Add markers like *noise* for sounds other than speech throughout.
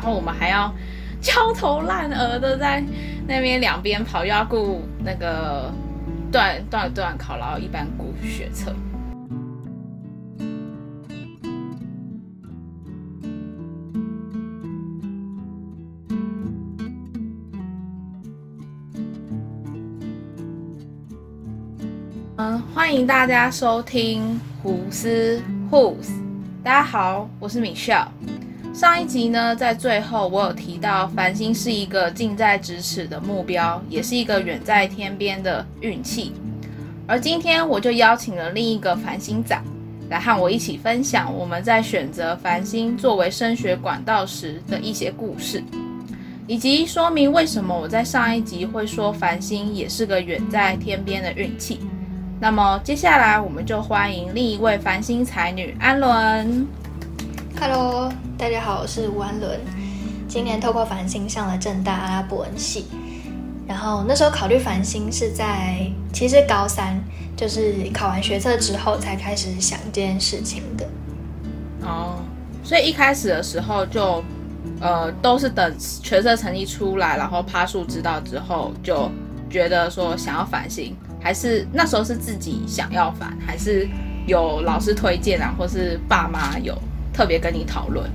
然后我们还要焦头烂额的在那边两边跑，又要顾那个段段段考，然后一般顾学测。嗯，欢迎大家收听胡思 Who's。大家好，我是米笑。上一集呢，在最后我有提到，繁星是一个近在咫尺的目标，也是一个远在天边的运气。而今天我就邀请了另一个繁星仔，来和我一起分享我们在选择繁星作为升学管道时的一些故事，以及说明为什么我在上一集会说繁星也是个远在天边的运气。那么接下来我们就欢迎另一位繁星才女安伦。Hello，大家好，我是吴安伦。今年透过繁星上了正大阿拉伯文系，然后那时候考虑繁星是在其实高三，就是考完学测之后才开始想这件事情的。哦，所以一开始的时候就，呃，都是等学测成绩出来，然后趴数知道之后，就觉得说想要繁星，还是那时候是自己想要繁，还是有老师推荐啊，或是爸妈有特别跟你讨论？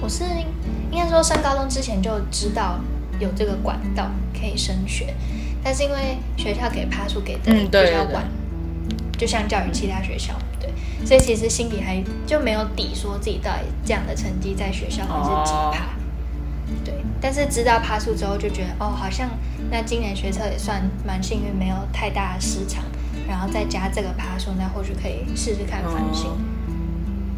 我是应该说上高中之前就知道有这个管道可以升学，但是因为学校给趴数给的嗯对对对。比较晚，就相较于其他学校，对，所以其实心里还就没有底，说自己到底这样的成绩在学校会是几哦。趴。对，但是知道爬树之后就觉得，哦，好像那今年学测也算蛮幸运，没有太大的失常，然后再加这个趴数，那或许可以试试看繁星。哦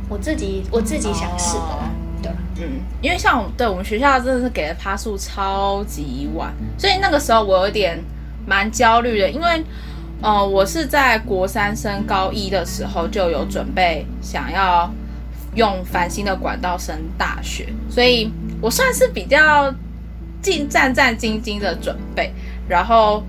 我自己我自己想试的啦，对。嗯，因为像对我们学校真的是给的趴数超级晚，所以那个时候我有点蛮焦虑的，因为呃我是在国三升高一的时候就有准备想要用繁星的管道升大学，所以我算是比较尽战战兢兢的准备，然后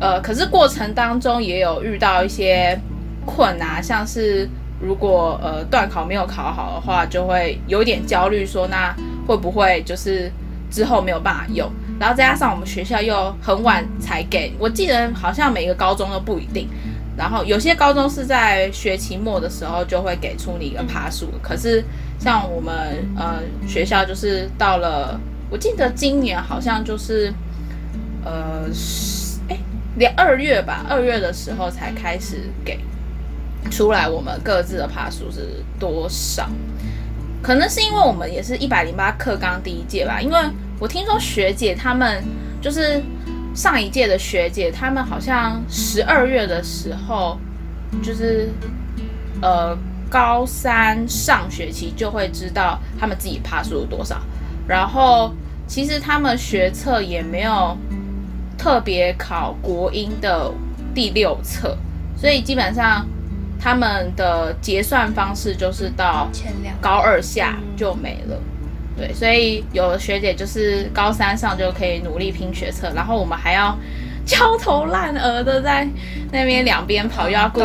呃可是过程当中也有遇到一些困难，像是。如果呃段考没有考好的话，就会有点焦虑，说那会不会就是之后没有办法用？然后再加上我们学校又很晚才给，我记得好像每个高中都不一定。然后有些高中是在学期末的时候就会给出你一个爬数，可是像我们呃学校就是到了，我记得今年好像就是呃连二月吧，二月的时候才开始给。出来我们各自的爬数是多少？可能是因为我们也是一百零八课纲第一届吧，因为我听说学姐她们就是上一届的学姐，她们好像十二月的时候就是呃高三上学期就会知道他们自己爬数多少，然后其实他们学测也没有特别考国英的第六册，所以基本上。他们的结算方式就是到前两高二下就没了，对，所以有的学姐就是高三上就可以努力拼学测，然后我们还要焦头烂额的在那边两边跑，又要顾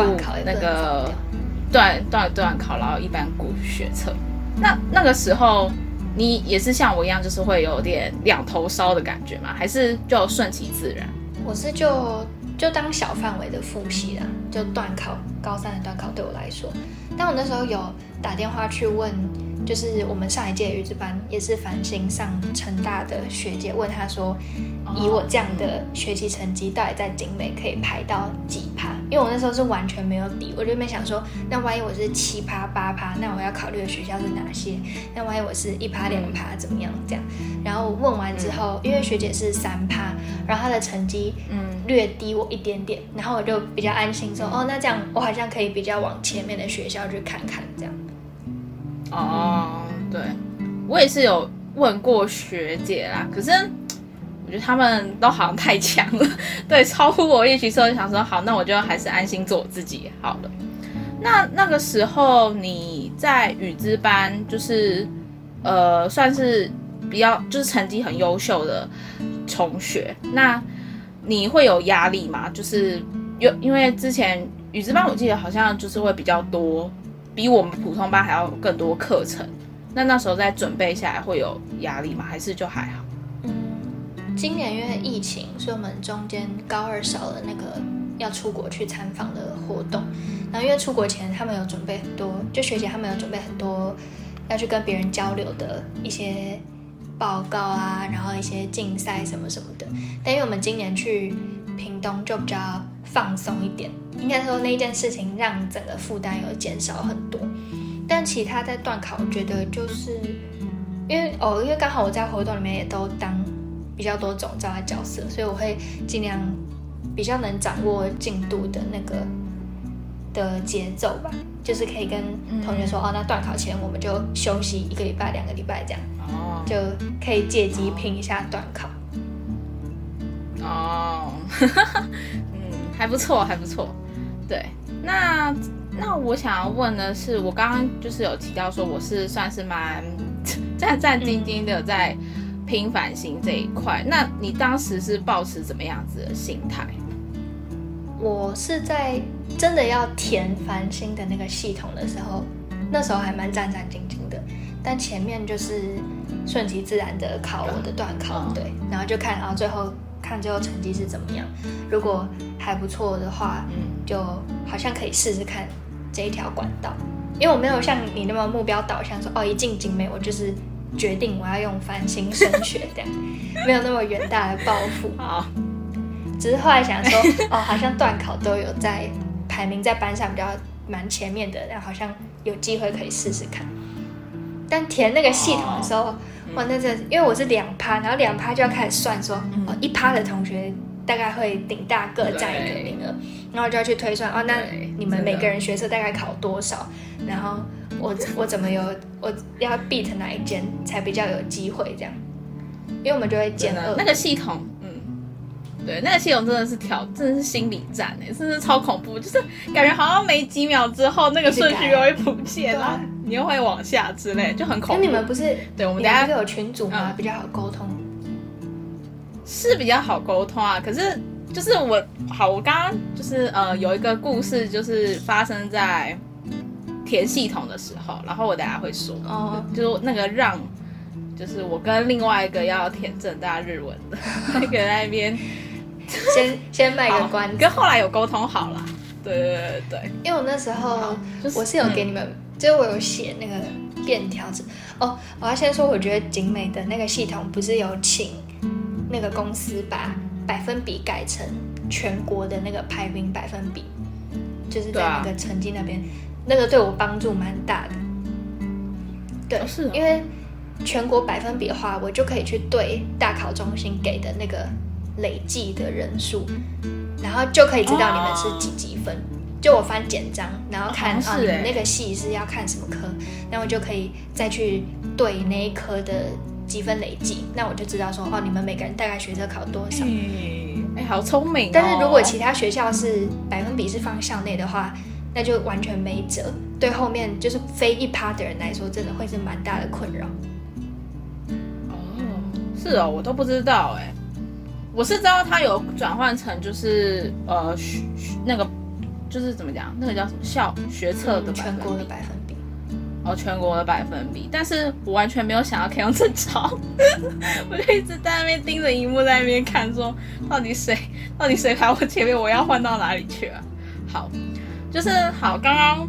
那个段段段考，然后一般顾学测。那那个时候你也是像我一样，就是会有点两头烧的感觉吗？还是就顺其自然？我是就就当小范围的复习啦，就断考高三的断考对我来说，但我那时候有打电话去问，就是我们上一届语字班也是繁星上成大的学姐，问她说，以我这样的学习成绩，到底在景美可以排到几趴？因为我那时候是完全没有底，我就没想说，那万一我是七趴八趴，那我要考虑的学校是哪些？那万一我是一趴两趴怎么样？这样，然后问完之后，因为学姐是三趴，然后她的成绩嗯略低我一点点，然后我就比较安心说，哦，那这样我好像可以比较往前面的学校去看看，这样。哦，对，我也是有问过学姐啦，可是我觉得他们都好像太强了，*laughs* 对，超乎我预期，所以想说，好，那我就还是安心做我自己好了。那那个时候你在语资班，就是呃，算是比较就是成绩很优秀的同学，那你会有压力吗？就是有因为之前语资班我记得好像就是会比较多，比我们普通班还要更多课程，那那时候再准备下来会有压力吗？还是就还好？嗯，今年因为疫情，所以我们中间高二少了那个要出国去参访的活动。然后因为出国前他们有准备很多，就学姐他们有准备很多要去跟别人交流的一些报告啊，然后一些竞赛什么什么的。但因为我们今年去屏东就比较放松一点，应该说那件事情让整个负担有减少很多。但其他在断考，我觉得就是因为哦，因为刚好我在活动里面也都当比较多种这样的角色，所以我会尽量比较能掌握进度的那个的节奏吧，就是可以跟同学说哦，那断考前我们就休息一个礼拜、两个礼拜这样，哦，就可以借机拼一下断考。哦，嗯，*laughs* 还不错，还不错，对，那。那我想要问的是，我刚刚就是有提到说，我是算是蛮 *laughs* 战战兢兢的在拼繁星这一块。那你当时是抱持怎么样子的心态？我是在真的要填繁星的那个系统的时候，那时候还蛮战战兢兢的。但前面就是顺其自然的考我的段考，对，然后就看，然后最后看最后成绩是怎么样。如果还不错的话，嗯，就好像可以试试看。这一条管道，因为我没有像你那么目标导向，说哦一进景美我就是决定我要用翻新升学这样，*laughs* 没有那么远大的抱负。好，只是后来想说，哦好像段考都有在排名在班上比较蛮前面的，然后好像有机会可以试试看。但填那个系统的时候，哇那这因为我是两趴，然后两趴就要开始算说，哦一趴的同学。大概会顶大各占一个名额，然后就要去推算哦。那你们每个人学测大概考多少？然后我我怎么有我要 beat 哪一间才比较有机会这样？因为我们就会减二。那个系统，嗯，对，那个系统真的是挑，真的是心理战哎，真的超恐怖，就是感觉好像没几秒之后那个顺序又会不见了，*laughs* 你又会往下之类，就很恐怖。那你们不是对，我们等下有群组吗？比较好沟通。是比较好沟通啊，可是就是我好，我刚刚就是呃有一个故事，就是发生在填系统的时候，然后我等下会说，哦，就那个让，就是我跟另外一个要填正大日文的那个那边，先先卖个关，跟后来有沟通好了，对对对对，因为我那时候我是有给你们，就是我有写那个便条纸。哦，我要先说，我觉得景美的那个系统不是有请。那个公司把百分比改成全国的那个排名百分比，就是在那个成绩那边，那个对我帮助蛮大的。对，是，因为全国百分比的话，我就可以去对大考中心给的那个累计的人数，然后就可以知道你们是几几分。就我翻简章，然后看啊，你们那个系是要看什么科，然后就可以再去对那一科的。积分累计，那我就知道说哦，你们每个人大概学测考多少？哎，好聪明！但是如果其他学校是百分比是放校内的话，那就完全没辙。对后面就是非一趴的人来说，真的会是蛮大的困扰。哦，是哦，我都不知道哎，我是知道他有转换成就是呃那个就是怎么讲，那个叫什么校学测的全国的百分。哦，全国的百分比，但是我完全没有想要可以用这招，*laughs* 我就一直在那边盯着荧幕，在那边看，说到底谁，到底谁排我前面，我要换到哪里去啊？好，就是好，刚刚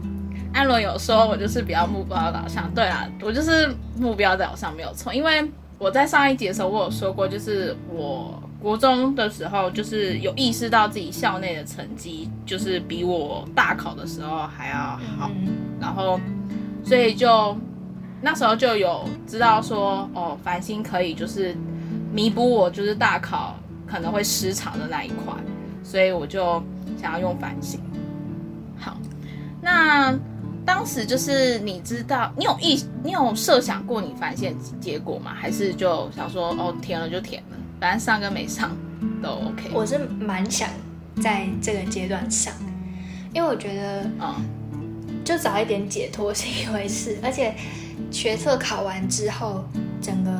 安伦有说我就是比较目标导向，对啊，我就是目标导向没有错，因为我在上一集的时候我有说过，就是我国中的时候就是有意识到自己校内的成绩就是比我大考的时候还要好，然后。所以就那时候就有知道说，哦，繁星可以就是弥补我就是大考可能会失常的那一块，所以我就想要用繁星。好，那当时就是你知道你有意你有设想过你繁星结果吗？还是就想说哦填了就填了，反正上跟没上都 OK。我是蛮想在这个阶段上，因为我觉得嗯。就早一点解脱是一回事，*laughs* 而且学测考完之后，整个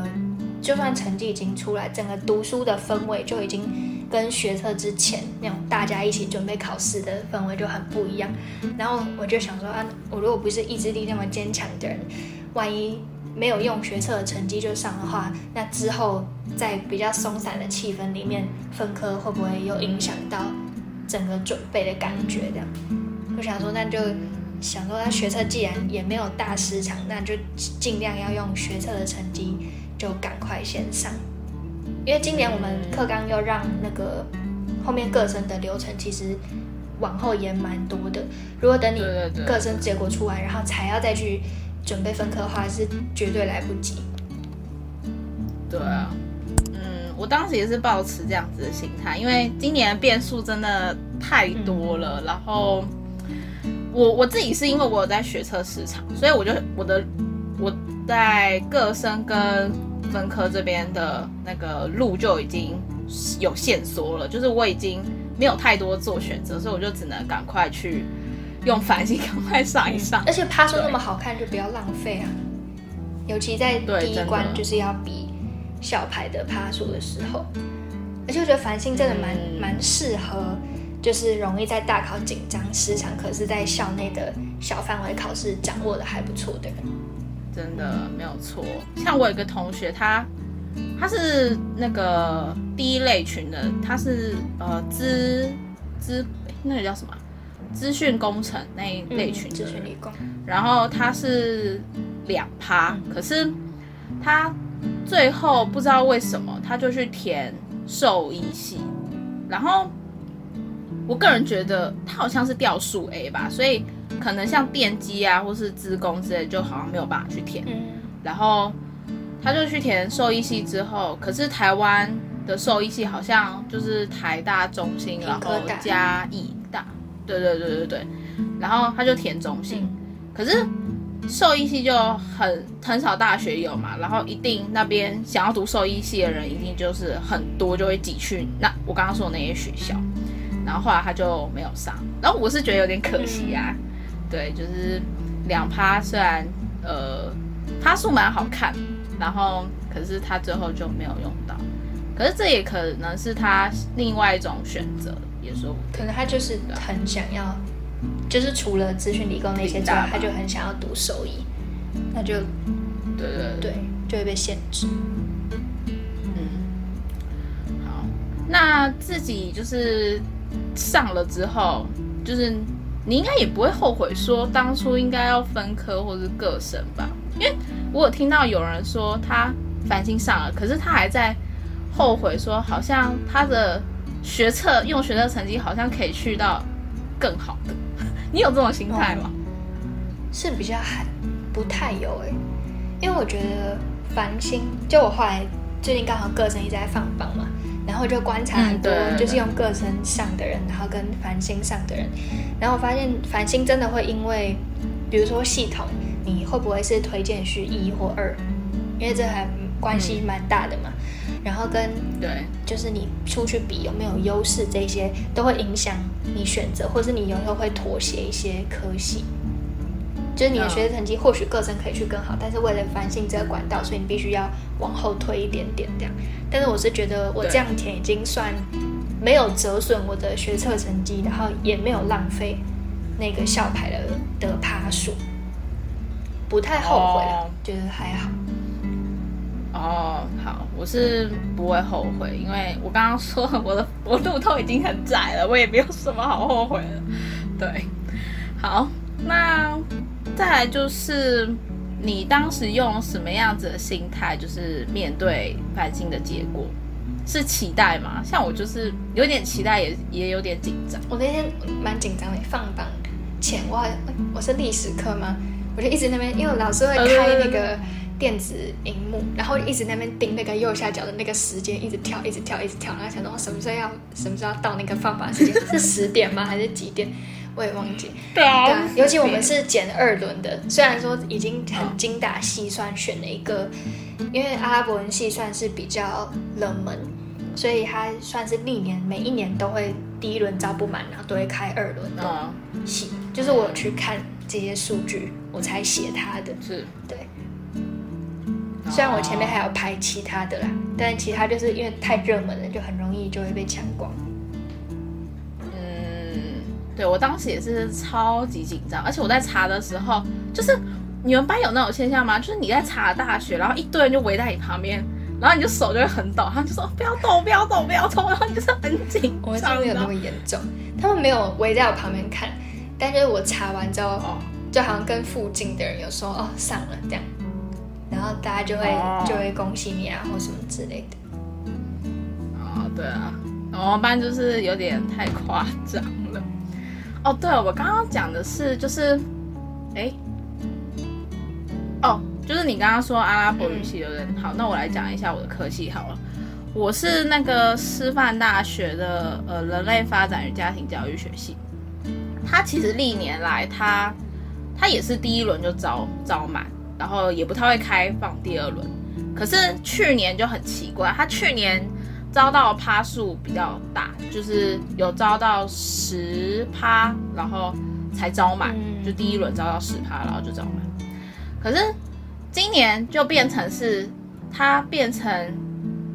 就算成绩已经出来，整个读书的氛围就已经跟学测之前那种大家一起准备考试的氛围就很不一样。然后我就想说啊，我如果不是意志力那么坚强的人，万一没有用学测的成绩就上的话，那之后在比较松散的气氛里面分科会不会又影响到整个准备的感觉？这样，我想说，那就想说，他学测既然也没有大失常，那就尽量要用学测的成绩就赶快先上，因为今年我们课纲又让那个后面各生的流程其实往后延蛮多的。如果等你各生结果出来，然后才要再去准备分科的话，是绝对来不及。对啊，嗯，我当时也是抱持这样子的心态，因为今年的变数真的太多了。然后我我自己是因为我有在学测市场，所以我就我的我在各生跟分科这边的那个路就已经有线索了，就是我已经没有太多做选择，所以我就只能赶快去用繁星赶快上一上。而且趴说那么好看，就不要浪费啊！尤其在第一关就是要比小牌的趴数的时候，而且我觉得繁星真的蛮嗯蛮适合，就是容易在大考紧张失常，可是在校内的小范围考试掌握的还不错的人。真的没有错。像我有一个同学，他他是那个第一类群的，他是呃资资那个叫什么啊资讯工程那一类群资讯理工，然后他是两趴，可是他最后不知道为什么他就去填兽医系，然后我个人觉得他好像是掉数 A 吧，所以可能像电机啊或是资工之类，就好像没有办法去填。嗯，然后他就去填兽医系之后，可是台湾的兽医系好像就是台大、中心，然后加义大，对对对对对，然后他就填中心，嗯可是兽医系就很很少大学有嘛，然后一定那边想要读兽医系的人一定就是很多，就会挤去那我刚刚说的那些学校，然后后来他就没有上，然后我是觉得有点可惜啊，对，就是两趴虽然呃趴数蛮好看，然后可是他最后就没有用到，可是这也可能是他另外一种选择，也说不。可能他就是很想要，就是除了资讯理工那些之外他就很想要读兽医，那就对对对，对就会被限制。好，那自己就是上了之后，就是你应该也不会后悔说当初应该要分科或是各省吧？因为我有听到有人说他繁星上了，可是他还在后悔说，好像他的学测用学测成绩好像可以去到更好的。*laughs* 你有这种心态吗？是比较还不太有哎、因为我觉得繁星，就我后来最近刚好各省一直在放榜嘛，然后就观察很多就是用各身上的人，然后跟繁星上的人，然后我发现繁星真的会因为，比如说系统，你会不会是推荐序一或二，因为这还关系蛮大的嘛，然后跟对，就是你出去比有没有优势，这些都会影响你选择，或是你有时候会妥协一些科系。就是你的学习成绩或许各生可以去更好，但是为了繁星这个管道，所以你必须要往后推一点点这样。但是我是觉得我这样填已经算没有折损我的学测成绩，然后也没有浪费那个校牌的的趴数，不太后悔觉得还好。哦，好，我是不会后悔，因为我刚刚说我的我路都已经很窄了，我也没有什么好后悔的。对，好，那再来就是你当时用什么样子的心态，就是面对繁星的结果，是期待吗？像我就是有点期待也，也有点紧张。我那天蛮紧张的，放榜前我好我是历史课嘛，我就一直那边，因为老师会开那个电子荧幕，然后一直那边盯那个右下角的那个时间，一直跳，一直跳，一直跳，然后想说什么时候要什么时候要到那个放榜时间，是十点吗？还是几点？我也忘记。对啊对啊，尤其我们是减二轮的，虽然说已经很精打细算选了一个，因为阿拉伯文系算是比较冷门，所以它算是历年每一年都会第一轮招不满，然后都会开二轮的嗯，系。就是我有去看这些数据，我才写它的。是。对，虽然我前面还有排其他的啦，但其他就是因为太热门了，就很容易就会被抢光。嗯，对我当时也是超级紧张，而且我在查的时候，就是你们班有那种现象吗？就是你在查大学，然后一堆人就围在你旁边，然后你就手就会很抖，他就说不要动，不要动，不要动，然后你就是很紧我们张。这没有那么严重，他们没有围在我旁边看，但就是我查完之后，哦，就好像跟附近的人有说哦上了这样，然后大家就会、哦就会恭喜你啊或什么之类的。哦，对啊，我们班就是有点太夸张了。哦，对了，我刚刚讲的是就是，哎，哦，就是你刚刚说阿拉伯语系的人，好，那我来讲一下我的科系好了。我是那个师范大学的呃人类发展与家庭教育学系，它其实历年来它它也是第一轮就招招满，然后也不太会开放第二轮。可是去年就很奇怪，它去年招到的趴数比较大，就是有招到十趴，然后才招满，嗯。就第一轮招到十趴，然后就招满。可是今年就变成是它变成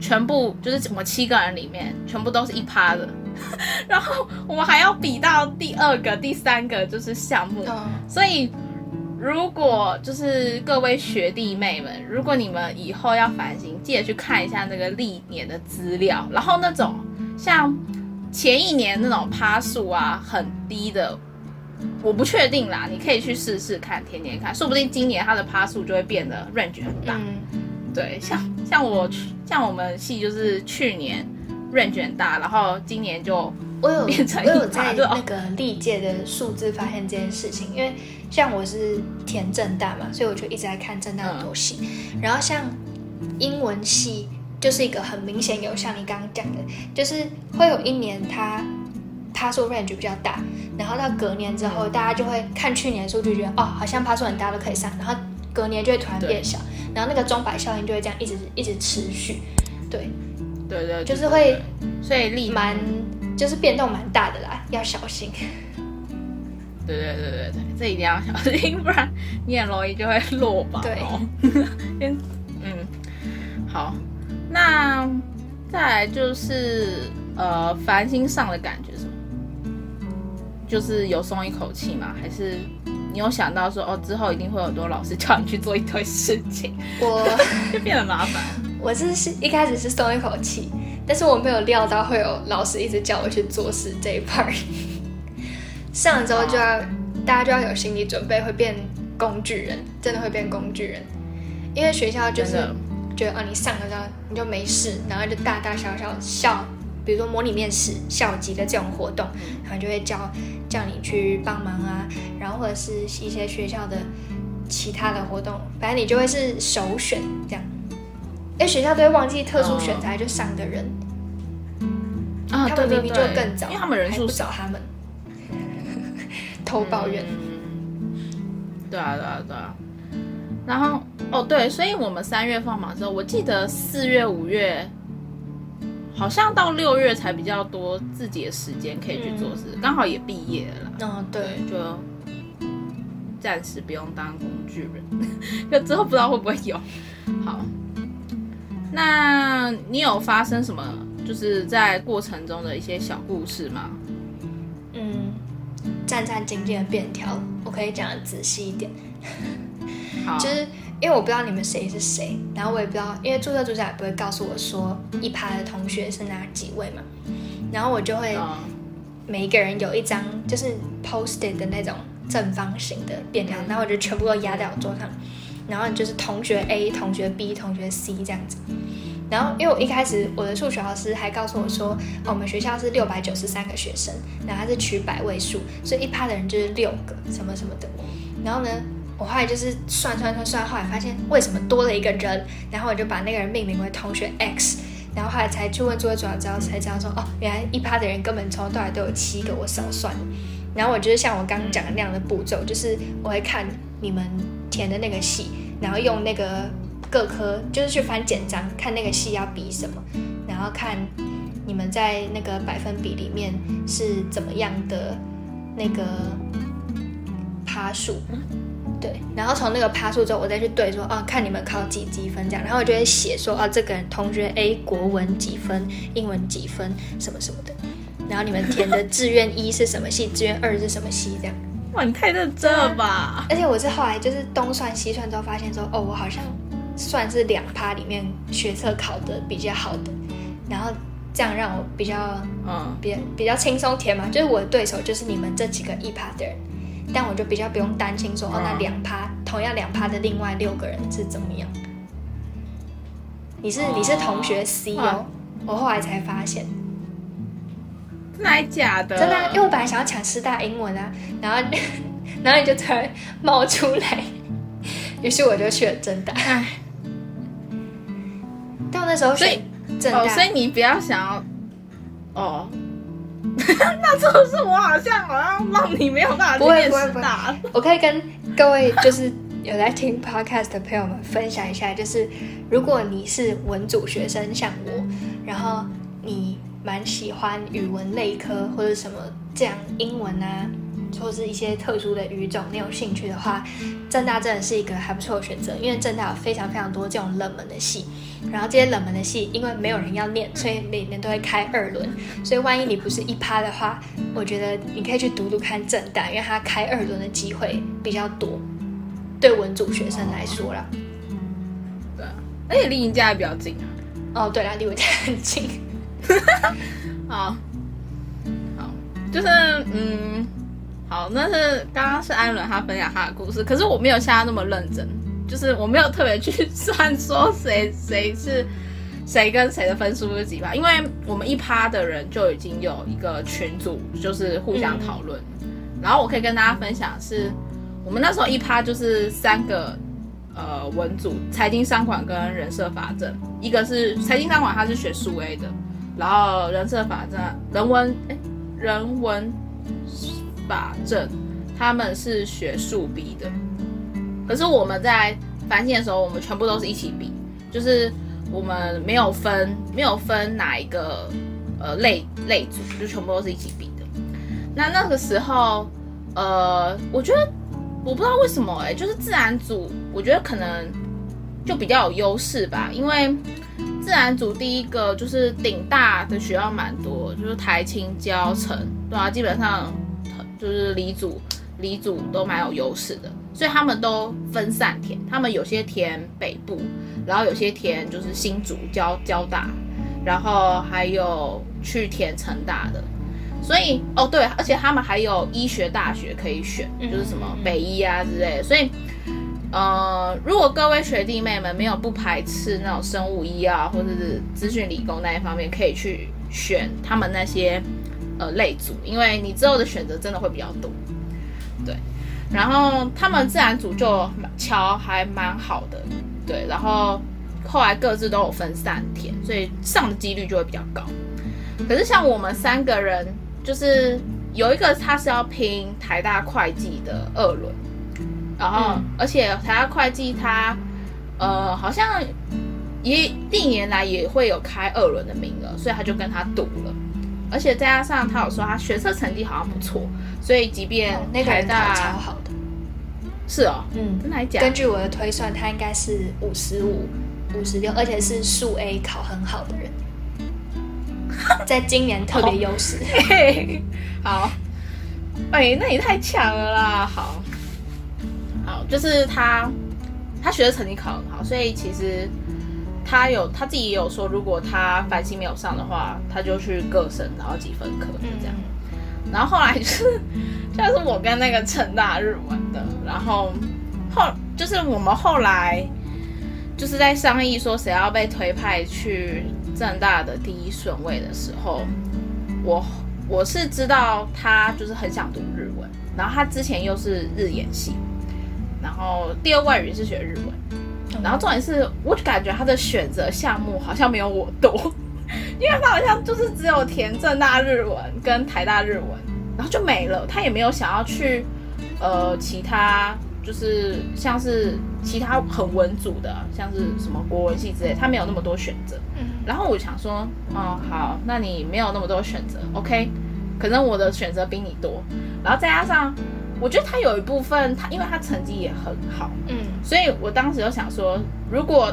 全部就是我们七个人里面全部都是一趴的，*laughs* 然后我们还要比到第二个、第三个就是项目，嗯，所以，如果就是各位学弟妹们，如果你们以后要反省，记得去看一下那个历年的资料，然后那种像前一年那种趴数啊很低的，我不确定啦，你可以去试试看，天天看，说不定今年它的趴数就会变得 range 很大。嗯，对，像像我去像我们系就是去年 range 很大，然后今年就我有我有在那个历届的数字发现这件事情，因为像我是填正大嘛，所以我就一直在看正大很多系，嗯然后像英文系就是一个很明显有像你刚刚讲的，就是会有一年它趴数 range 比较大，然后到隔年之后，大家就会看去年的数据，觉得哦好像趴数很大都可以上，然后隔年就会突然变小，然后那个钟摆效应就会这样一直一直持续，对，对对，就是会，所以历蛮就是变动蛮大的啦，要小心。对对对对对，这一定要小心，不然你很容易就会落榜对 *laughs* 嗯，好，那再来就是呃，繁星上的感觉是什么？就是有松一口气吗？还是你有想到说哦，之后一定会有很多老师叫你去做一堆事情，我 *laughs* 就变得麻烦？我是是一开始是松一口气，但是我没有料到会有老师一直叫我去做事这一 part。*laughs* 上了之后就要大家就要有心理准备，会变工具人，真的会变工具人。因为学校就是觉得哦，你上了之后你就没事，然后就大大小小校，比如说模拟面试、校级的这种活动，然后就会叫叫你去帮忙啊，然后或者是一些学校的其他的活动，反正你就会是首选这样。因为学校都会忘记特殊选材就上的人，啊，他们明明就更早，因为他们人数少。他们，偷抱怨。嗯，对啊，对啊，对啊。然后哦，对，所以我们三月放榜之后，我记得四月、五月，好像到六月才比较多自己的时间可以去做事，刚好也毕业了啦。嗯，对，就暂时不用当工具人，*laughs* 就之后不知道会不会有。好，那你有发生什么就是在过程中的一些小故事吗？嗯，战战兢兢的便条，我可以讲的仔细一点。好，就是因为我不知道你们谁是谁，然后我也不知道，因为注册主长也不会告诉我说一排的同学是哪几位嘛，然后我就会嗯每一个人有一张就是 posted 的那种正方形的便条，然后我就全部都压在我桌上，然后你就是同学 A、同学 B、同学 C 这样子。然后，因为我一开始我的数学老师还告诉我说，我们学校是六百九十三个学生，然后他是取百位数，所以一趴的人就是六个什么什么的。然后呢，我后来就是算算算算，后来发现为什么多了一个人，然后我就把那个人命名为同学 X，然后后来才去问作业组长，之后才知道说，哦，原来一趴的人根本从头到尾都有七个，我少算。然后我就是像我刚刚讲的那样的步骤，就是我会看你们填的那个系，然后用那个各科就是去翻简章，看那个系要比什么，然后看你们在那个百分比里面是怎么样的那个趴数。对，然后从那个趴数之后，我再去对说，啊，看你们考几积分这样，然后我就会写说，啊，这个人同学 A 国文几分，英文几分，什么什么的，然后你们填的志愿一是什么系，志愿二是什么系，这样。哇，你太认真了吧？而且我是后来就是东算西算之后发现说，哦，我好像算是两趴里面学测考的比较好的，然后这样让我比较嗯，比比较轻松填嘛，就是我的对手就是你们这几个一趴的人，但我就比较不用担心说，哦，那嗯两趴同样两趴的另外六个人是怎么样。你是你是同学 C 哦哇，我后来才发现，真的还假的？真的啊、因为我本来想要抢师大英文啊，然后 *laughs* 然后你就突然冒出来，于是我就去了正大。唉，但我那时候所以选正大，哦，所以你不要想要哦。*laughs* 那是不是我好像好像让你没有办法去不会念不大？我可以跟各位就是有在听 podcast 的朋友们分享一下，就是如果你是文组学生，像我，然后你蛮喜欢语文类科或者什么这样英文啊，或是一些特殊的语种，你有兴趣的话，正大真的是一个还不错的选择，因为正大有非常非常多这种冷门的系。然后这些冷门的系，因为没有人要念，所以每年都会开二轮。所以万一你不是一趴的话，我觉得你可以去读读看正大，因为它开二轮的机会比较多，对文组学生来说啦。对啊，而且离你家也比较近啊。哦，对啦，离我家很近。*laughs* 好，好，就是嗯，好，那是刚刚是安伦他分享他的故事，可是我没有像他那么认真，就是我没有特别去 *laughs* 算说谁谁是谁跟谁的分数是几吧，因为我们一趴的人就已经有一个群组，就是互相讨论。然后我可以跟大家分享是，我们那时候一趴就是三个呃文组，财经商管跟人设法政，一个是财经商管，他是学数 A 的，然后人设法证、人文哎人文法证，他们是学数 B 的。可是我们在繁星的时候，我们全部都是一起比，就是我们没有分没有分哪一个呃类类组，就全部都是一起比的。那那个时候，呃，我觉得我不知道为什么哎、就是自然组，我觉得可能就比较有优势吧，因为自然组第一个就是顶大的学校蛮多，就是台青交城，对啊，基本上就是理组理组都蛮有优势的，所以他们都分散填，他们有些填北部，然后有些填就是新竹交交大，然后还有去填成大的。所以哦对，而且他们还有医学大学可以选，嗯就是什么北医啊之类的。所以，呃，如果各位学弟妹们没有不排斥那种生物医啊，或者是资讯理工那一方面，可以去选他们那些呃类组，因为你之后的选择真的会比较多。对，然后他们自然组就桥还蛮好的，对，然后后来各自都有分散填，所以上的几率就会比较高。可是像我们三个人，就是有一个他是要拼台大会计的二轮，然后、嗯而且台大会计它呃好像也历年来也会有开二轮的名额，所以他就跟他赌了。而且再加上他有说他学测成绩好像不错，所以即便哦那个台人考超好的，是哦，嗯，真的还假？根据我的推算，他应该是五十五、五十六，而且是数 A 考很好的人，*laughs* 在今年特别优势。嘿，*laughs* 好，哎、那也太强了啦！好，就是他，他学的成绩考很好，所以其实他有他自己也有说，如果他繁星没有上的话，他就去各省，然后几分科就这样。然后后来就是像是我跟那个成大日文的，然后后就是我们后来就是在商议说谁要被推派去正大的第一顺位的时候，我我是知道他就是很想读日文，然后他之前又是日研系，然后第二外语是学日文，然后重点是我就感觉他的选择项目好像没有我多，*laughs* 因为他好像就是只有填正大日文跟台大日文，然后就没了，他也没有想要去呃其他就是像是其他很文组的，像是什么国文系之类，他没有那么多选择。嗯。然后我想说，哦，好，那你没有那么多选择，OK，可能我的选择比你多，然后再加上，我觉得他有一部分，他因为他成绩也很好，嗯所以我当时就想说，如果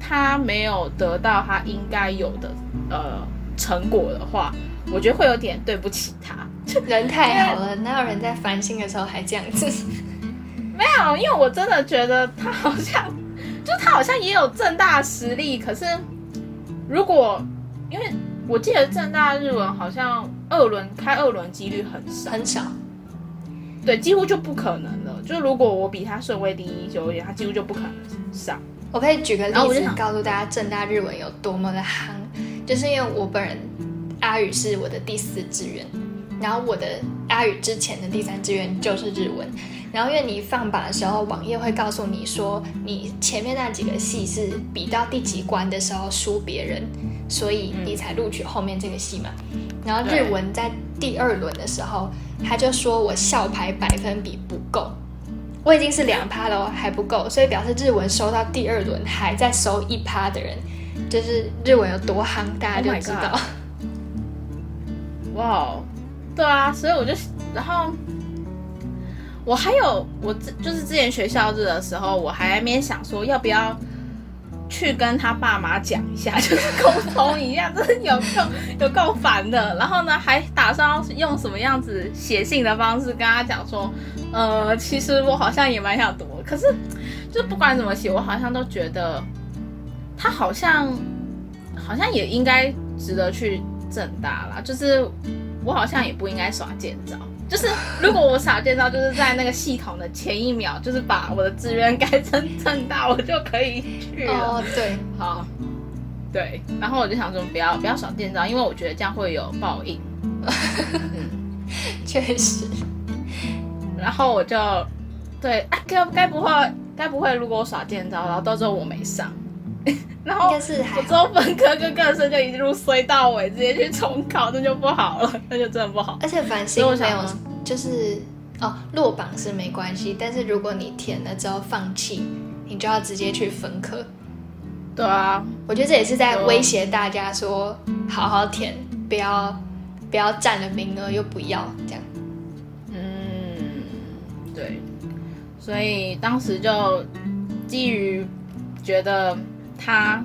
他没有得到他应该有的呃成果的话，我觉得会有点对不起他，人太好了，哪有人在烦心的时候还这样子？*laughs* 没有，因为我真的觉得他好像，就他好像也有正大实力，可是如果因为我记得正大日文好像二轮开二轮几率很少，很少。对，几乎就不可能了。就如果我比他顺位第一久一点，他几乎就不可能上。我可以举个例子告诉大家，正大日文有多么的夯，就是因为我本人阿宇是我的第四志愿，然后我的阿宇之前的第三志愿就是日文。然后因为你放榜的时候，网页会告诉你说，你前面那几个系是比到第几关的时候输别人，所以你才录取后面这个系嘛。然后日文在第二轮的时候。他就说我校牌百分比不够，我已经是两趴了，还不够，所以表示日文收到第二轮还在收一趴的人，就是日文有多夯，大家就知道。*laughs* 哇，对啊，所以我就，然后我还有我就是之前学校日的时候，我还没想说要不要。去跟他爸妈讲一下，*laughs* 就是沟通一下，真的有够有够烦的。然后呢，还打算用什么样子写信的方式跟他讲说，呃，其实我好像也蛮想读，可是就不管怎么写，我好像都觉得他好像好像也应该值得去正大啦，就是我好像也不应该耍贱招。就是如果我少介绍，就是在那个系统的前一秒，就是把我的志愿改成正大，我就可以去了。哦，对，好，对。然后我就想说，不要不要少介绍，因为我觉得这样会有报应。确实。然后我就对，该该不会该不会，如果我耍剑招，然后到时候我没上。*laughs* 然后我之后本科跟个生就一路衰到尾，直接去重考，那就不好了，*laughs* 那就真的不好。而且繁星没有，就是哦，落榜是没关系，但是如果你填了之后放弃，你就要直接去分科。对啊，我觉得这也是在威胁大家说，好好填，不要不要占了名额又不要这样。嗯，对，所以当时就基于觉得。他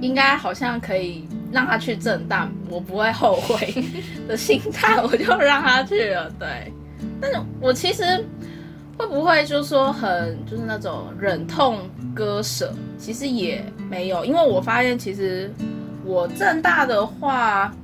应该好像可以让他去正大，我不会后悔的心态，我就让他去了。对，但是我其实会不会就说很就是那种忍痛割舍，其实也没有，因为我发现其实我正大的话，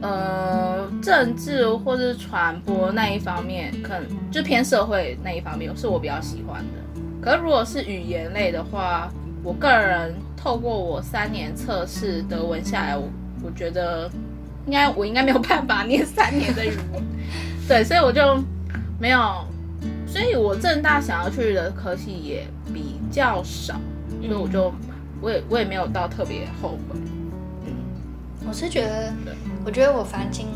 呃，政治或者传播那一方面，可能就偏社会那一方面是我比较喜欢的。可是如果是语言类的话，我个人透过我三年测试德文下来，我我觉得应该我应该没有办法念三年的语文，对，所以我就没有，所以我正大想要去的科系也比较少，所以我就我也我也没有到特别后悔。嗯，我是觉得，我觉得我繁星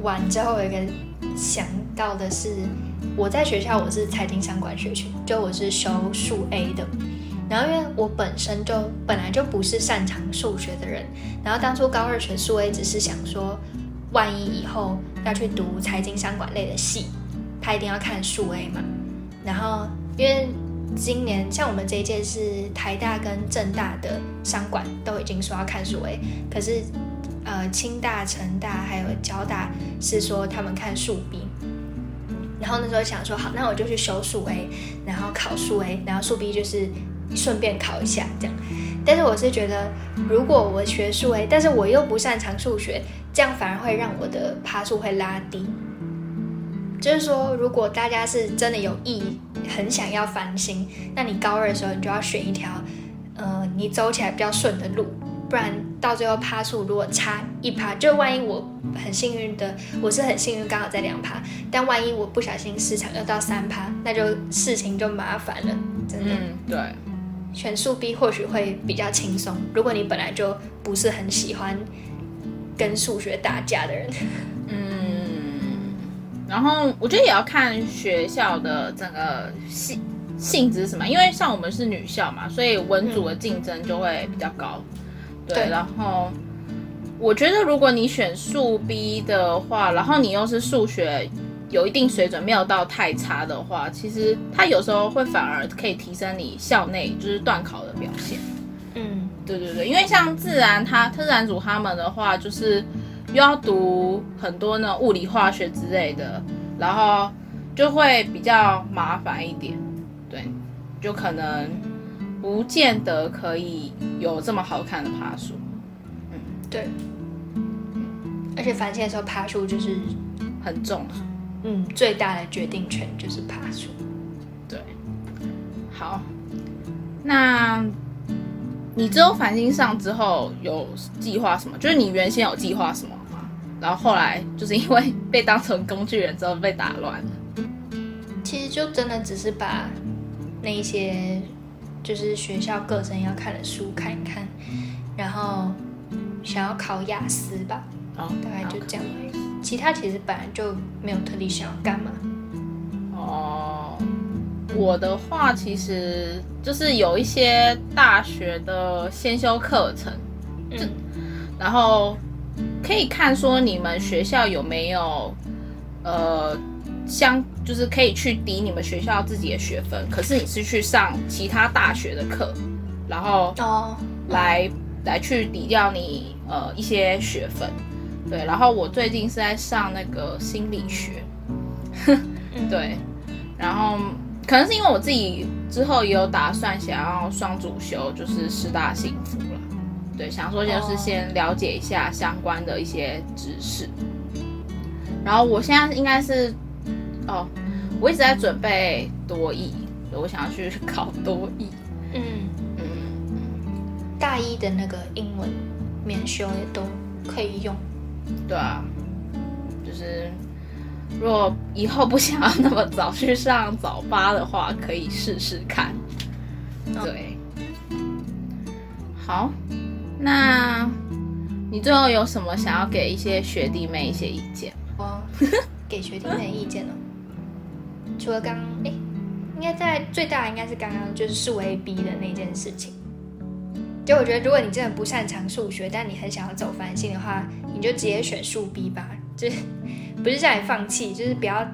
完之后有一个想到的是，我在学校我是财经相关学群，就我是修数 A 的。然后，因为我本身就本来就不是擅长数学的人，然后当初高二学数 A，只是想说，万一以后要去读财经商管类的系，他一定要看数 A 嘛。然后，因为今年像我们这一届是台大跟政大的商管都已经说要看数 A，可是呃，清大、成大还有交大是说他们看数 B。然后那时候想说，好，那我就去修数 A，然后考数 A，然后数 B 就是。顺便考一下这样，但是我是觉得，如果我学数 A，但是我又不擅长数学，这样反而会让我的趴数会拉低。就是说，如果大家是真的有意很想要翻新，那你高二的时候你就要选一条，呃，你走起来比较顺的路，不然到最后趴数如果差一趴，就万一我很幸运的，我是很幸运刚好在两趴，但万一我不小心市场又到三趴，那就事情就麻烦了，真的。嗯，对。选数 B 或许会比较轻松。如果你本来就不是很喜欢跟数学打架的人，嗯，然后我觉得也要看学校的整个性性质什么，因为像我们是女校嘛，所以文组的竞争就会比较高。对，然后我觉得如果你选数 B 的话，然后你又是数学。有一定水准，没有到太差的话，其实它有时候会反而可以提升你校内就是段考的表现。嗯，对对对，因为像自然它自然组他们的话，就是又要读很多呢物理化学之类的，然后就会比较麻烦一点，对，就可能不见得可以有这么好看的爬树，对，而且繁星的时候爬树就是，很重，嗯，最大的决定权就是爬树。对，好，那你之后繁星上之后有计划什么？就是你原先有计划什么吗？然后后来就是因为被当成工具人之后被打乱了。其实就真的只是把那一些就是学校各生要看的书看一看，然后想要考雅思吧，哦，大概就这样而已。其他其实本来就没有特地想要干嘛。哦，我的话其实就是有一些大学的先修课程，嗯然后可以看说你们学校有没有呃相，就是可以去抵你们学校自己的学分，可是你是去上其他大学的课，然后哦，来来去抵掉你呃一些学分。对，然后我最近是在上那个心理学，嗯，*laughs* 对，然后可能是因为我自己之后也有打算想要双主修，就是师大幸福了。对，想说就是先了解一下相关的一些知识。然后我现在应该是，哦，我一直在准备多译，我想要去考多译。嗯，嗯，大一的那个英文免修也都可以用。对啊，就是如果以后不想要那么早去上早八的话，可以试试看。对，好，那你最后有什么想要给一些学弟妹一些意见？我给学弟妹意见哦。除了刚刚，哎，应该在最大的应该是刚刚就是数 A B 的那件事情。就我觉得，如果你真的不擅长数学，但你很想要走繁星的话，你就直接选数 B 吧。就是不是叫你放弃，就是不要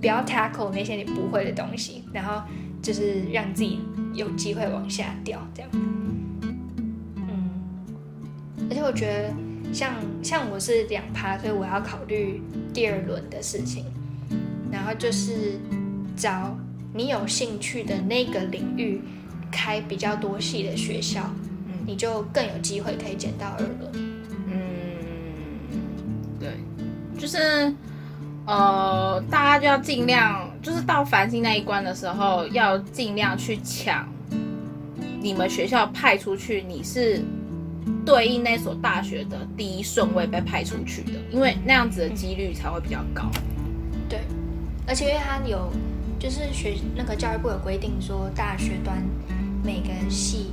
不要 tackle 那些你不会的东西，然后就是让自己有机会往下掉，这样。嗯，而且我觉得像像我是两趴，所以我要考虑第二轮的事情，然后就是找你有兴趣的那个领域开比较多系的学校，你就更有机会可以捡到二轮。嗯，对，就是呃，大家就要尽量，就是到繁星那一关的时候，要尽量去抢你们学校派出去，你是对应那所大学的第一顺位被派出去的，因为那样子的几率才会比较高。对，而且因为它有，就是学那个教育部有规定说，大学端每个系，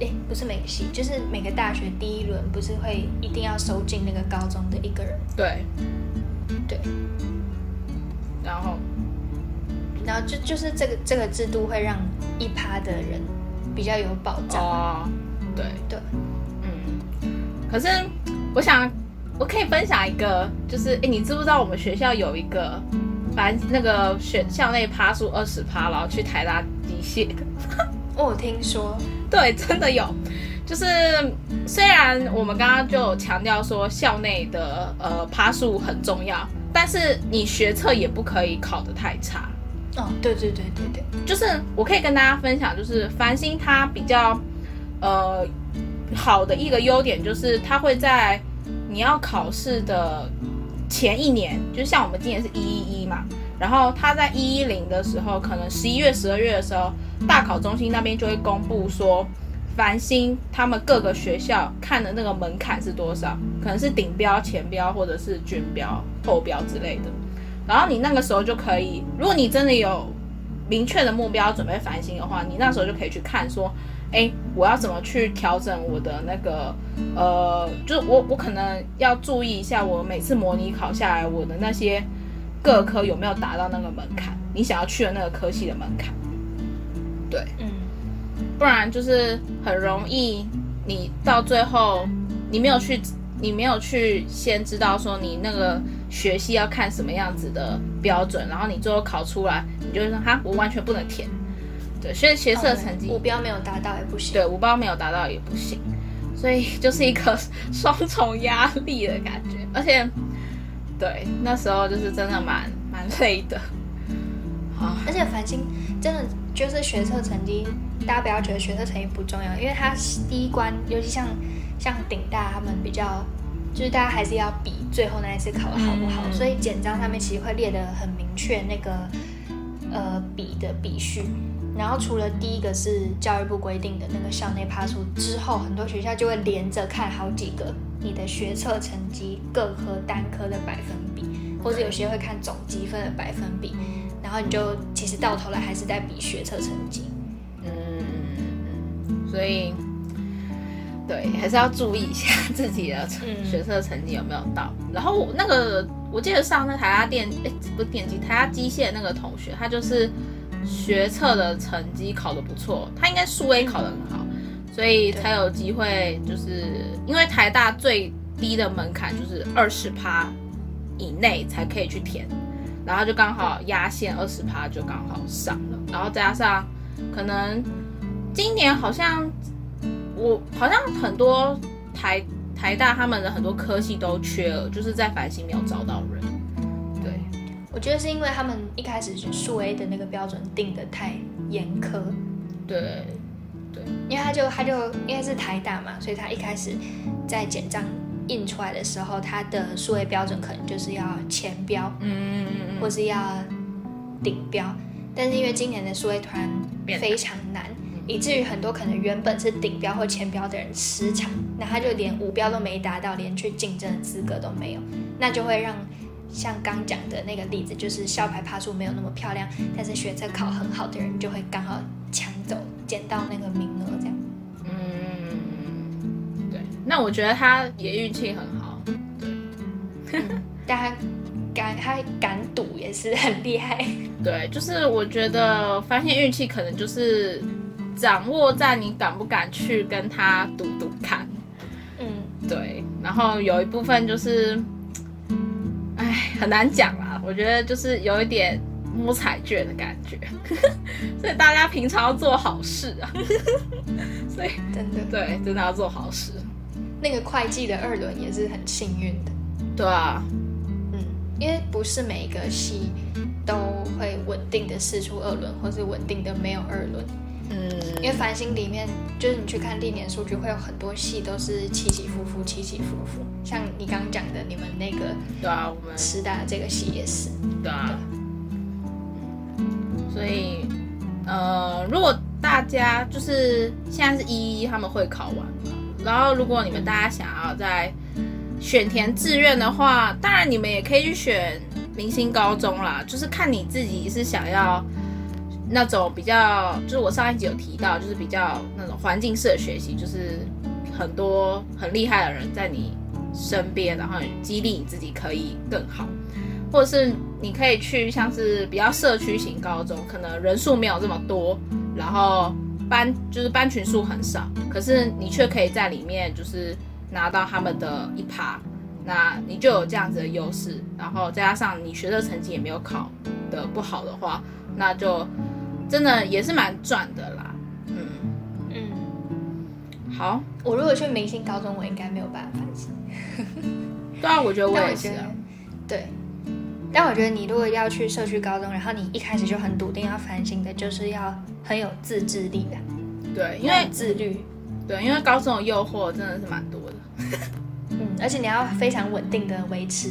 诶，不是每个系，就是每个大学第一轮不是会一定要收进那个高中的一个人，对，对，然后？然后就就是这个这个制度会让一趴的人比较有保障，哦，对，对，嗯，可是我想我可以分享一个，就是哎，你知不知道我们学校有一个，反正那个学校内趴数二十趴，然后去台大机械 *laughs* 我听说，*laughs* 对，真的有。就是虽然我们刚刚就有强调说校内的呃趴数很重要，但是你学测也不可以考得太差。哦，对对对对对，就是我可以跟大家分享，就是繁星它比较呃好的一个优点，就是它会在你要考试的前一年，就像我们今年是一一一嘛，然后他在一一零的时候，可能十一月、十二月的时候，大考中心那边就会公布说。繁星他们各个学校看的那个门槛是多少？可能是顶标、前标或者是均标、后标之类的。然后你那个时候就可以，如果你真的有明确的目标准备繁星的话，你那时候就可以去看说，哎，我要怎么去调整我的那个，呃，就是我我可能要注意一下，我每次模拟考下来，我的那些各科有没有达到那个门槛，你想要去的那个科系的门槛。对，嗯，不然就是很容易，你到最后你没有去，你没有去先知道说你那个学系要看什么样子的标准，然后你最后考出来，你就会说哈，我完全不能填。对，所以学测成绩目标没有达到也不行。对五标没有达到也不行，所以就是一个 *laughs* 双重压力的感觉，而且对那时候就是真的蛮蛮累的。啊，而且繁星真的就是学测成绩，大家不要觉得学测成绩不重要，因为它第一关，尤其像像顶大他们比较，就是大家还是要比最后那一次考的好不好，所以简章上面其实会列的很明确那个呃比的比序。然后除了第一个是教育部规定的那个校内趴出之后，很多学校就会连着看好几个你的学测成绩各科单科的百分比，或者有些会看总积分的百分比，然后你就其实到头来还是在比学测成绩。嗯，所以对还是要注意一下自己的学测成绩有没有到。然后那个我记得上那台大电哎不是电机台大机械那个同学，他就是。学测的成绩考得不错，他应该数 A 考得很好，所以才有机会。就是因为台大最低的门槛就是二十趴以内才可以去填，然后就刚好压线二十趴就刚好上了，然后加上可能今年好像我好像很多台台大他们的很多科系都缺了，就是在繁星没有招到人。我觉得是因为他们一开始数 A 的那个标准定的太严苛，对，对，因为他就他就因为是台大嘛，所以他一开始在简章印出来的时候，他的数 A 标准可能就是要前标，嗯，或是要顶标，但是因为今年的数 A 团非常难，以至于很多可能原本是顶标或前标的人失常，那他就连五标都没达到，连去竞争的资格都没有，那就会让。像刚讲的那个例子，就是校牌爬树没有那么漂亮，但是学测考很好的人就会刚好抢走捡到那个名额，这样。嗯，对。那我觉得他也运气很好，对。但他敢他敢赌也是很厉害。对，就是我觉得发现运气可能就是掌握在你敢不敢去跟他赌赌看。嗯，对。然后有一部分就是。哎，很难讲啦。我觉得就是有一点摸彩券的感觉，*laughs* 所以大家平常要做好事啊。*laughs* 所以真的对，真的要做好事。那个会计的二轮也是很幸运的。对啊，嗯，因为不是每一个系都会稳定的试出二轮，或是稳定的没有二轮。嗯，因为繁星里面，就是你去看历年数据，会有很多戏都是起起伏伏，起起伏伏。像你刚刚讲的，你们那个对啊，我们师大这个戏也是对啊。所以，呃，如果大家就是现在是一一他们会考完了，然后如果你们大家想要在选填志愿的话，当然你们也可以去选明星高中啦，就是看你自己是想要。那种比较，就是我上一集有提到，就是比较那种环境式的学习，就是很多很厉害的人在你身边，然后激励你自己可以更好，或者是你可以去像是比较社区型高中，可能人数没有这么多，然后班就是班群数很少，可是你却可以在里面就是拿到他们的一趴，那你就有这样子的优势，然后再加上你学的成绩也没有考的不好的话，那就。真的也是蛮赚的啦，嗯嗯，好，我如果去明星高中，我应该没有办法反省。*laughs* 对啊，我觉得我也是。对，但我觉得你如果要去社区高中，然后你一开始就很笃定要反省的，就是要很有自制力的。对，因为自律。对，因为高中的诱惑真的是蛮多的。嗯，而且你要非常稳定的维持。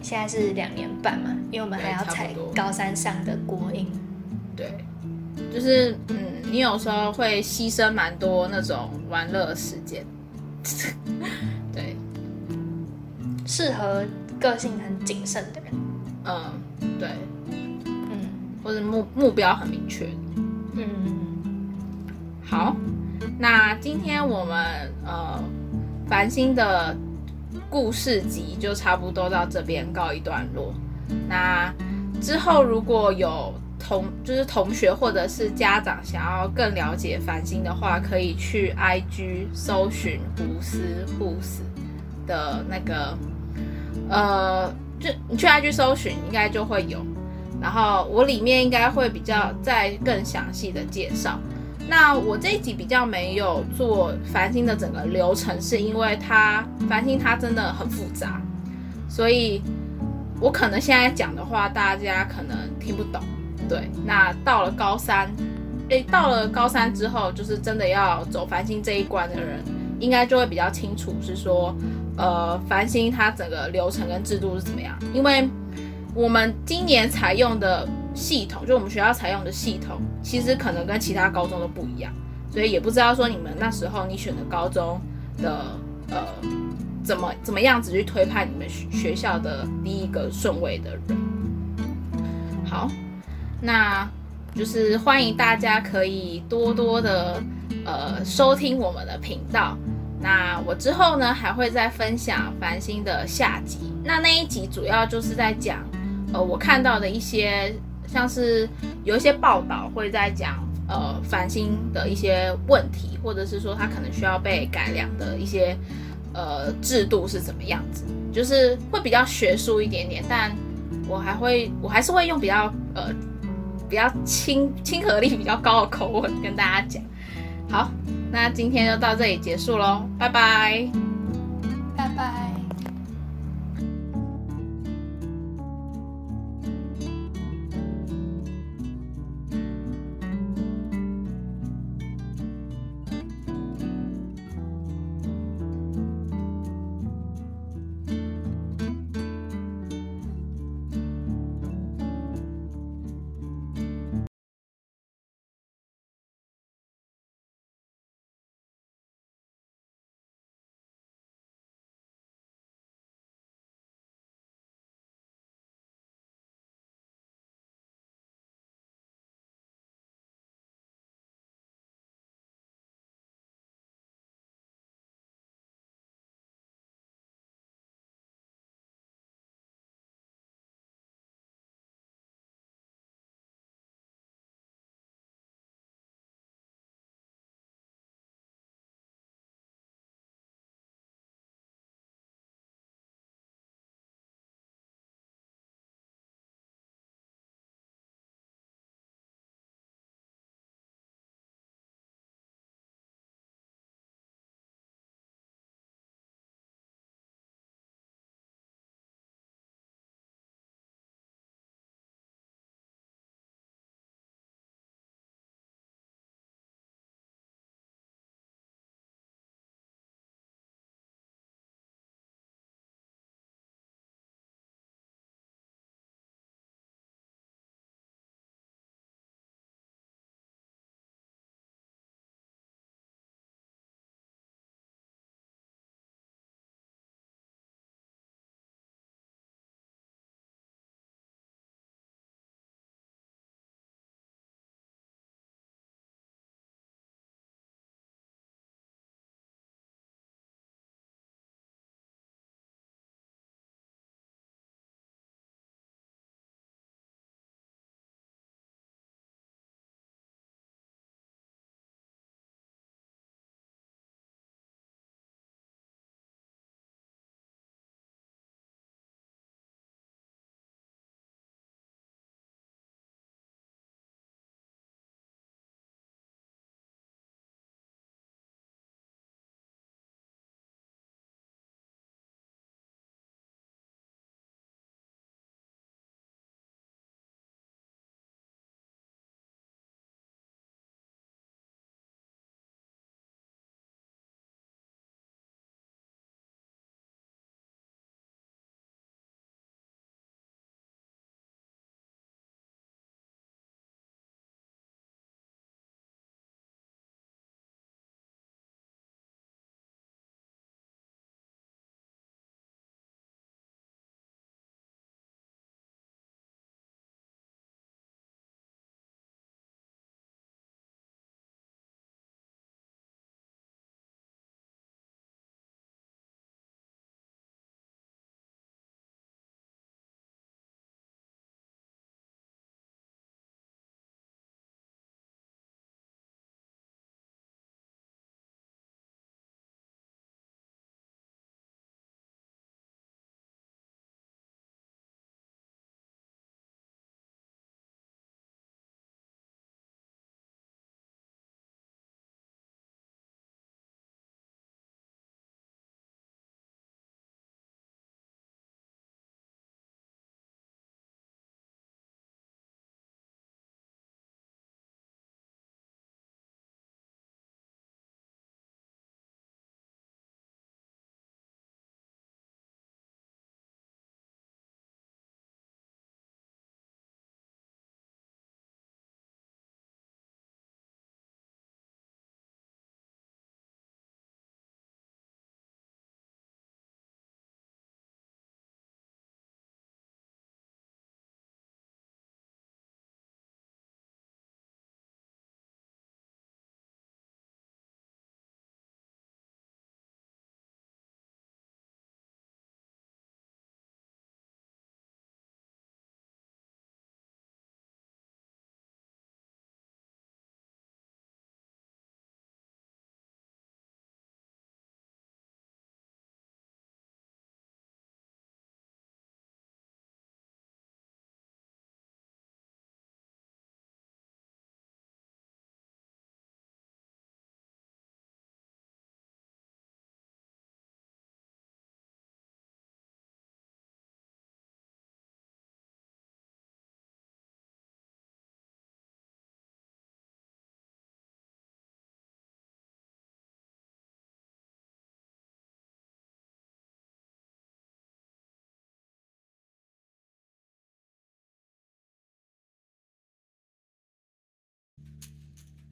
现在是两年半嘛，因为我们还要采高三上的国英。对，就是嗯，你有时候会牺牲蛮多那种玩乐时间，*laughs* 对，适合个性很谨慎的人，嗯，对，嗯，或者目目标很明确，嗯，好，那今天我们呃繁星的故事集就差不多到这边告一段落，那之后如果有。同就是同学或者是家长想要更了解繁星的话，可以去 IG 搜寻胡思护死的那个，呃，就你去 IG 搜寻应该就会有，然后我里面应该会比较再更详细的介绍。那我这一集比较没有做繁星的整个流程，是因为它繁星它真的很复杂，所以我可能现在讲的话，大家可能听不懂。对，那到了高三，诶，到了高三之后，就是真的要走繁星这一关的人，应该就会比较清楚，是说，呃，繁星它整个流程跟制度是怎么样。因为我们今年采用的。系统就我们学校采用的系统，其实可能跟其他高中都不一样，所以也不知道说你们那时候你选的高中的呃怎么怎么样子去推派你们学校的第一个顺位的人。好，那就是欢迎大家可以多多的呃收听我们的频道。那我之后呢还会再分享繁星的下集，那那一集主要就是在讲呃我看到的一些。像是有一些报道会在讲，呃，繁星的一些问题，或者是说它可能需要被改良的一些，呃，制度是怎么样子，就是会比较学术一点点，但我还会，我还是会用比较，呃，比较亲亲和力比较高的口吻跟大家讲。好，那今天就到这里结束喽，拜拜。